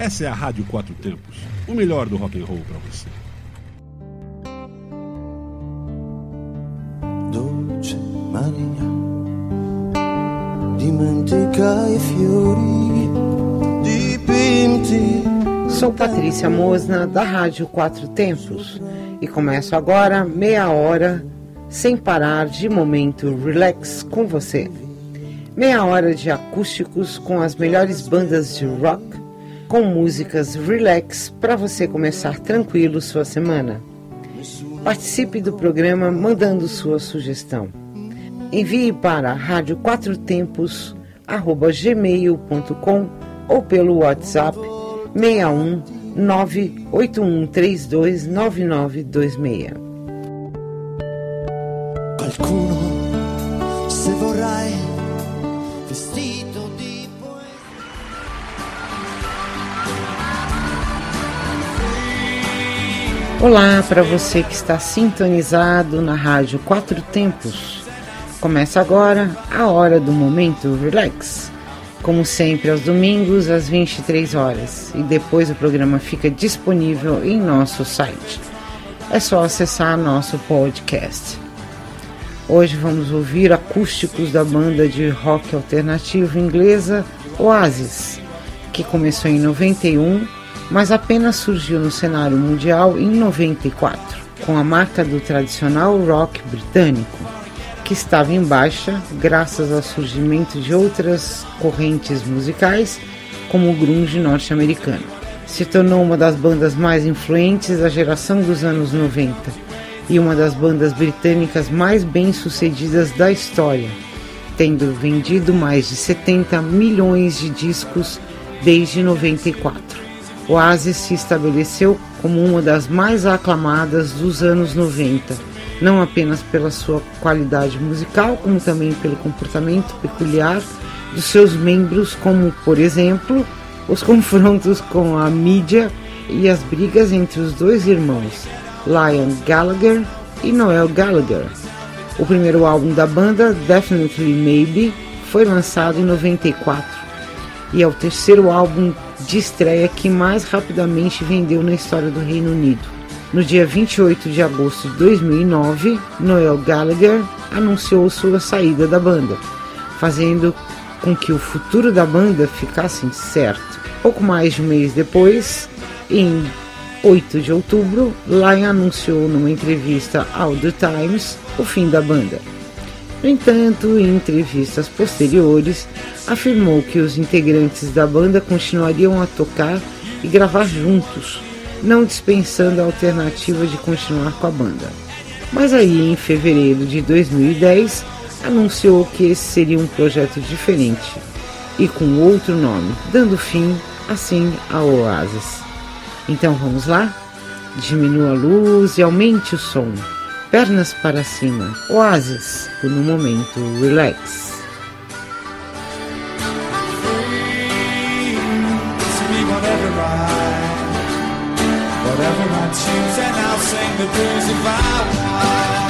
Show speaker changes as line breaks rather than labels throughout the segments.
Essa é a Rádio Quatro Tempos, o melhor do rock and roll para você.
Dolce Maria, dimentica i fiori dipinti.
Sou Patrícia Mosna, da Rádio Quatro Tempos, e começo agora meia hora sem parar de momento relax com você. Meia hora de acústicos com as melhores bandas de rock com músicas relax para você começar tranquilo sua semana. Participe do programa mandando sua sugestão. Envie para rádio quatro tempos gmail.com ou pelo WhatsApp 61 981329926.
Qualcuno, se vorrai,
Olá para você que está sintonizado na Rádio Quatro Tempos. Começa agora a hora do momento relax. Como sempre, aos domingos às 23 horas, e depois o programa fica disponível em nosso site. É só acessar nosso podcast. Hoje vamos ouvir acústicos da banda de rock alternativo inglesa Oasis, que começou em 91 mas apenas surgiu no cenário mundial em 94, com a marca do tradicional rock britânico, que estava em baixa graças ao surgimento de outras correntes musicais, como o grunge norte-americano. Se tornou uma das bandas mais influentes da geração dos anos 90 e uma das bandas britânicas mais bem-sucedidas da história, tendo vendido mais de 70 milhões de discos desde 94. Oasis se estabeleceu como uma das mais aclamadas dos anos 90, não apenas pela sua qualidade musical, como também pelo comportamento peculiar dos seus membros, como, por exemplo, os confrontos com a mídia e as brigas entre os dois irmãos, Liam Gallagher e Noel Gallagher. O primeiro álbum da banda, Definitely Maybe, foi lançado em 94 e é o terceiro álbum de estreia que mais rapidamente vendeu na história do Reino Unido. No dia 28 de agosto de 2009, Noel Gallagher anunciou sua saída da banda, fazendo com que o futuro da banda ficasse incerto. Pouco mais de um mês depois, em 8 de outubro, Lion anunciou numa entrevista ao The Times o fim da banda. No entanto, em entrevistas posteriores, afirmou que os integrantes da banda continuariam a tocar e gravar juntos, não dispensando a alternativa de continuar com a banda. Mas aí, em fevereiro de 2010, anunciou que esse seria um projeto diferente e com outro nome, dando fim, assim, ao Oasis. Então vamos lá? Diminua a luz e aumente o som pernas para cima, oásis, por um momento relax. Whatever and I'll sing the blues if I want.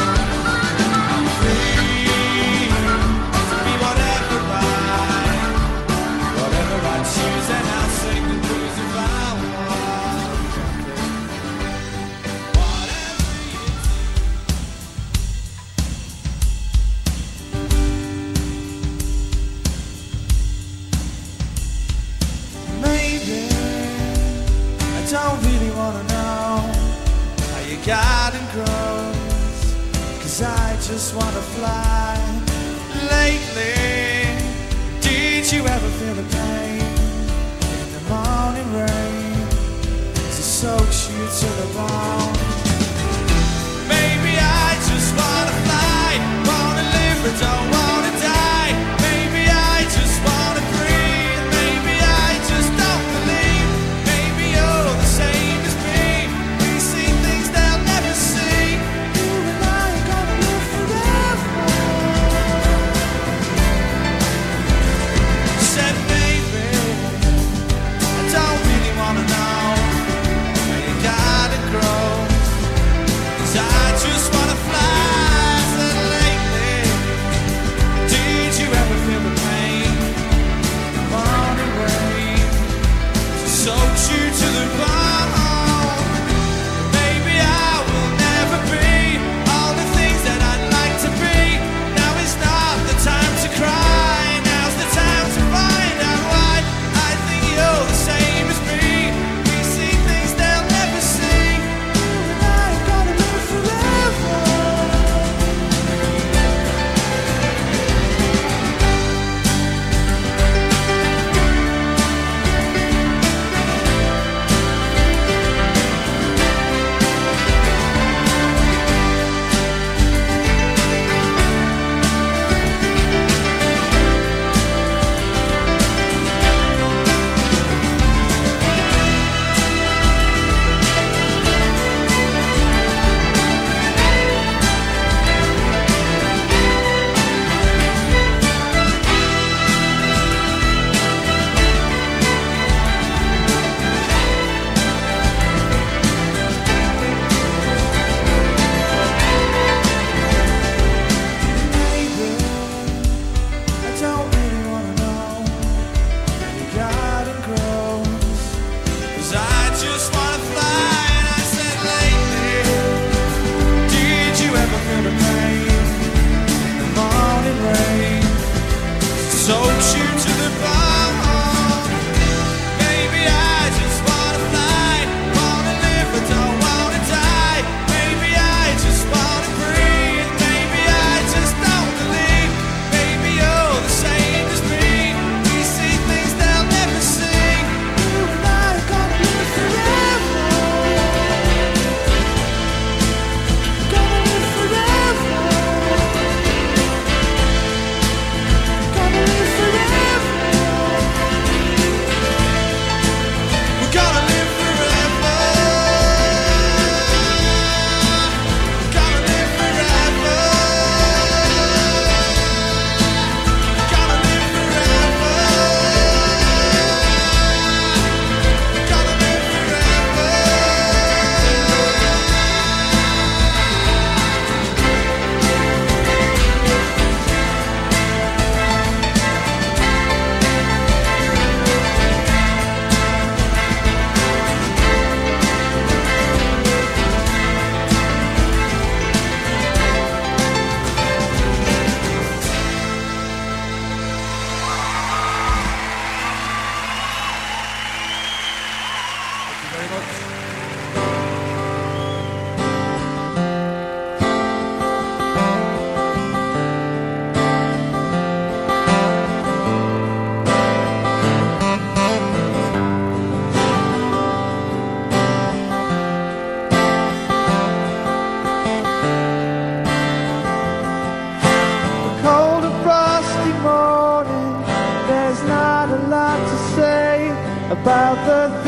About the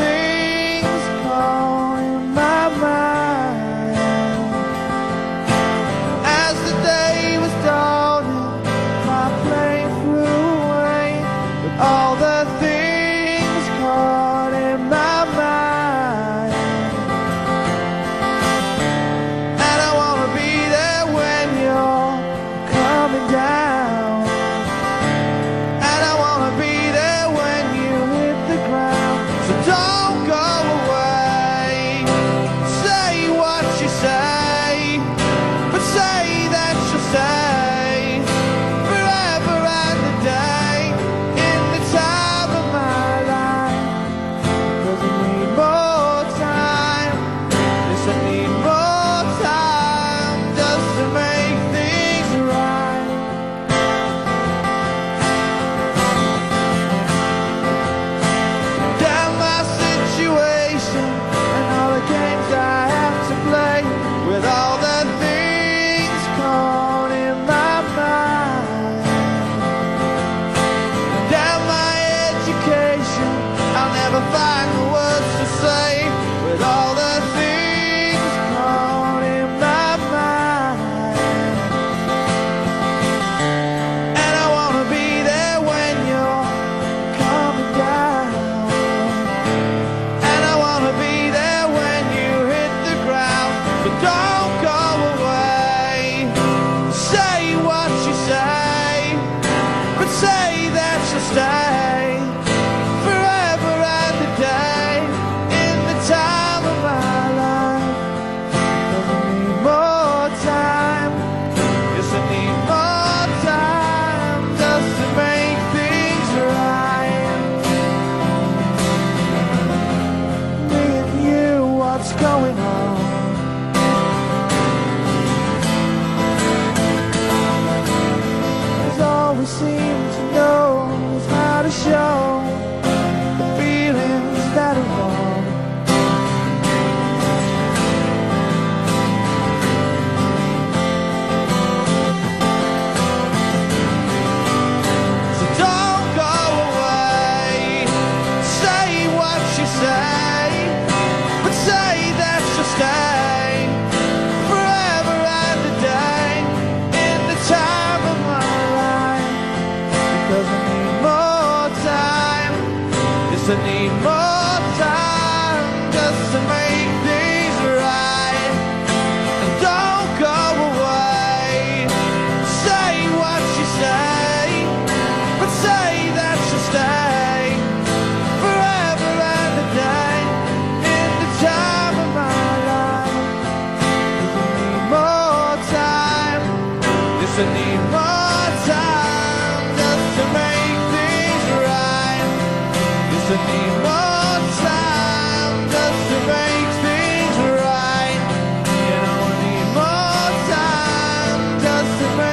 show the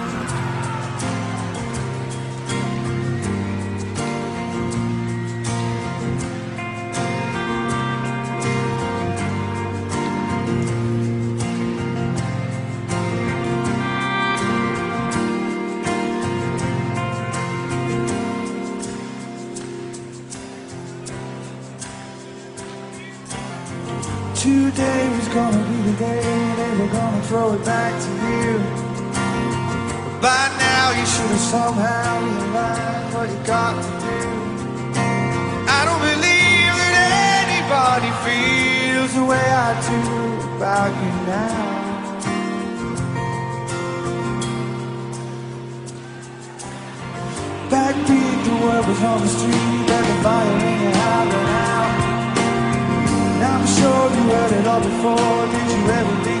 back to you. By now you should have somehow realized what you got to do. I don't believe that anybody feels the way I do about you now. Backbeat, the word was on the street that the violin you had out. I'm sure you heard it all before. Did you ever think?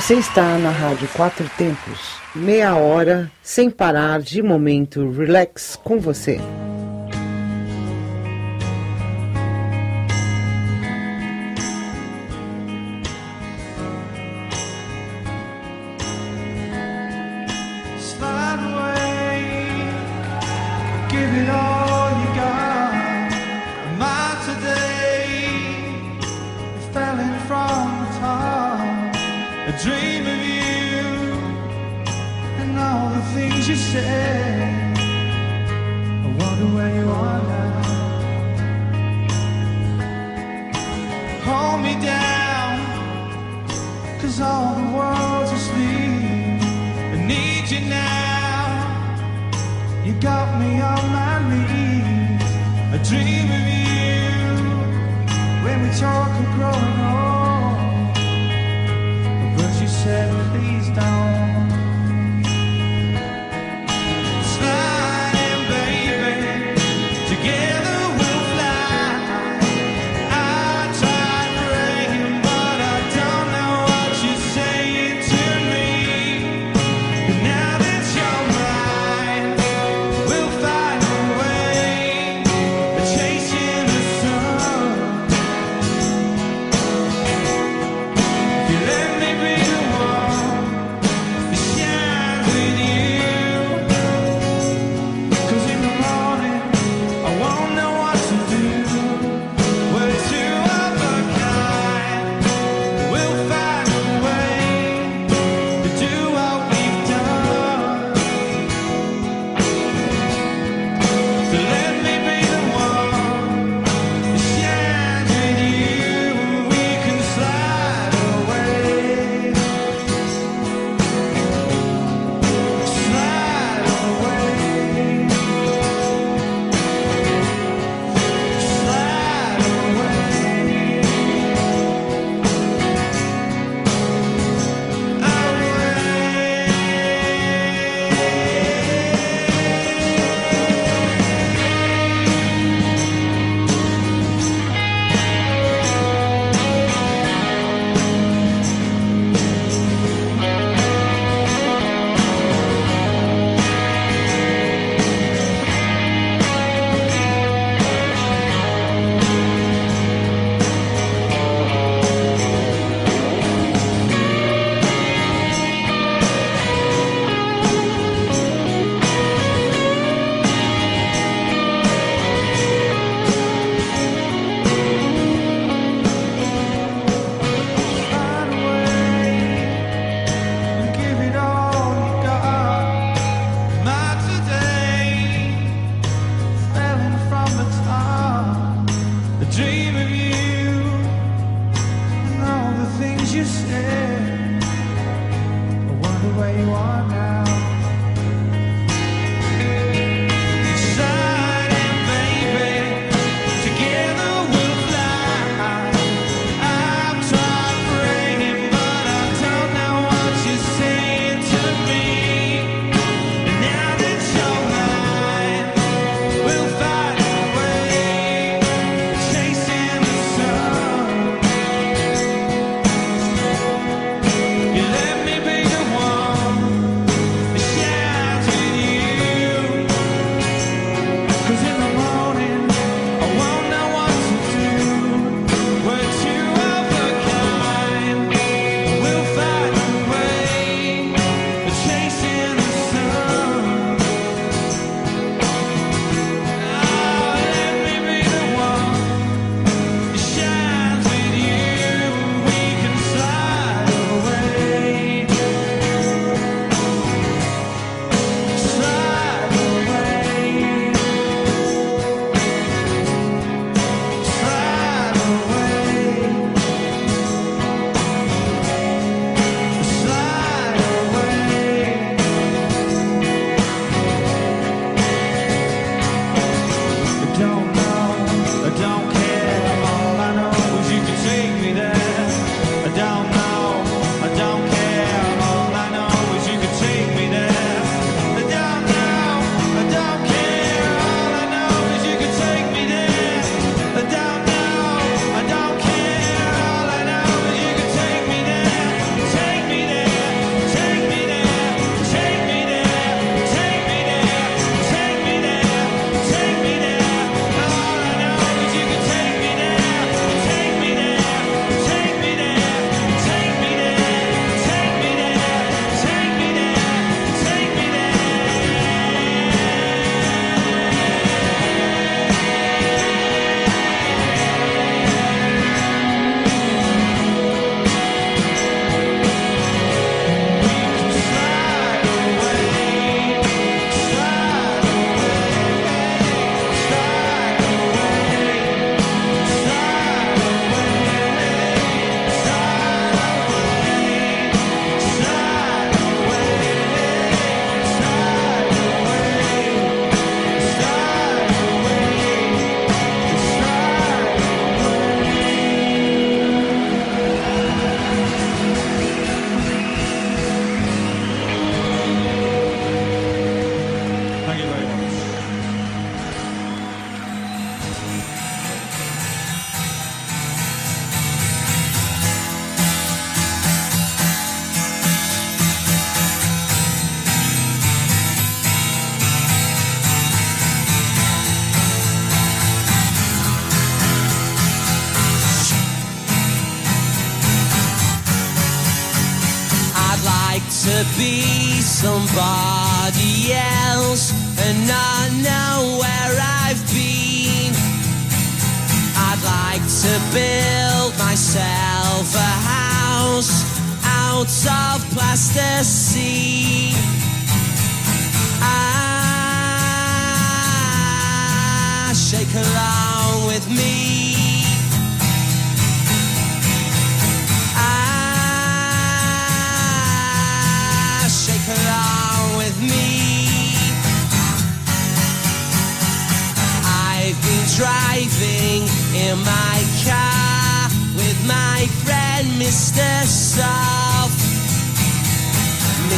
Você está na Rádio Quatro Tempos, meia hora sem parar de momento relax com você.
Slide away, give it all. dream of you and all the things you said. I wonder where you are now. Hold me down, cause all the world's asleep. I need you now. You got me on my knees. I dream of you when we talk and
grow.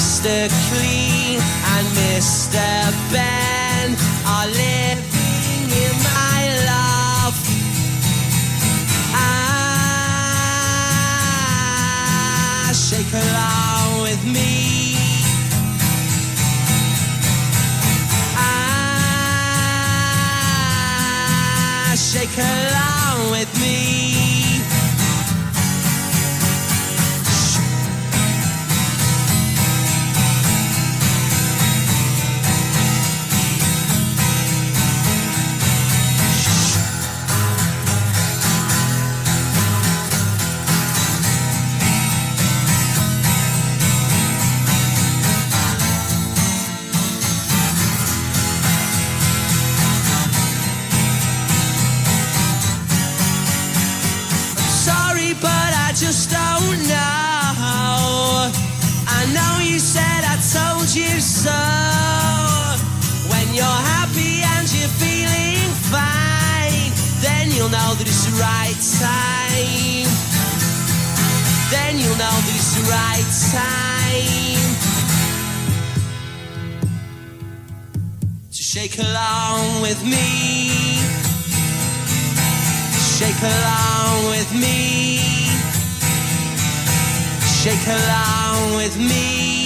Mr. Clean and Mr. Ben are living in my love. Ah, shake along with me. Ah, shake along with me. You so. When you're happy and you're feeling fine, then you'll know that it's the right time. Then you'll know that it's the right time. To shake along with me. Shake along with me. Shake along with me.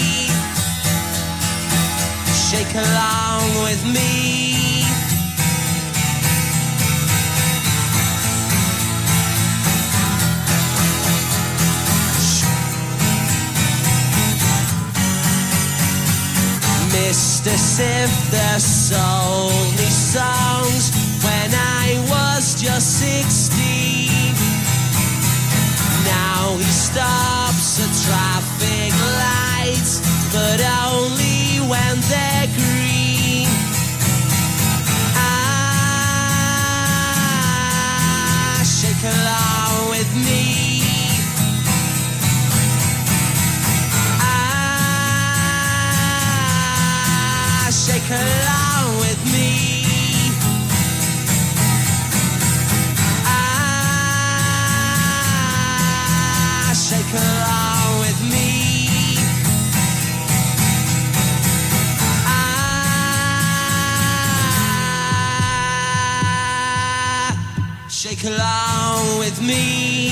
Shake along with me. Mr. Sifter sold me songs when I was just 16. Now he stops at traffic lights, but only when they're along with me. Ah, shake along me.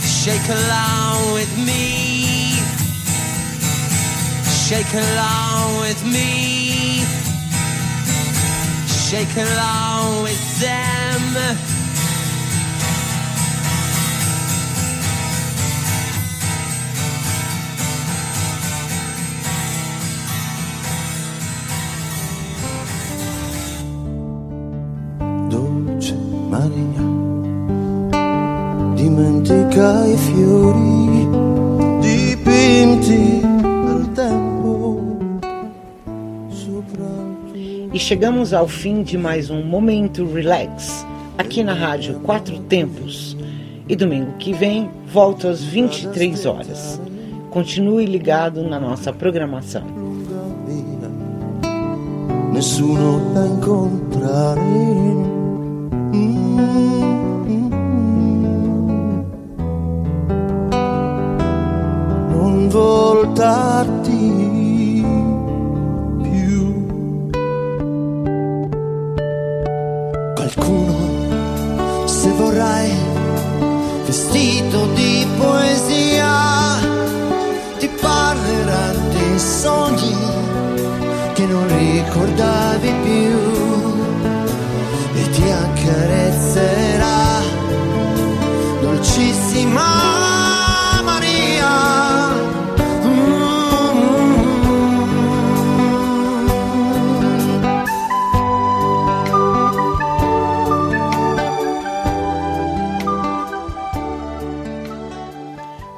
Shake along with me. Shake along with me. Shake along with them.
Fiori dipinti dal tempo
E chegamos ao fim de mais um Momento Relax, aqui na Rádio Quatro Tempos. E domingo que vem, volto às 23 horas. Continue ligado na nossa programação.
nessuno da incontrare. Non voltarti più. Qualcuno, se vorrai, vestito di poesia, ti parlerà dei sogni che non ricordavi più e ti accarezzerà dolcissima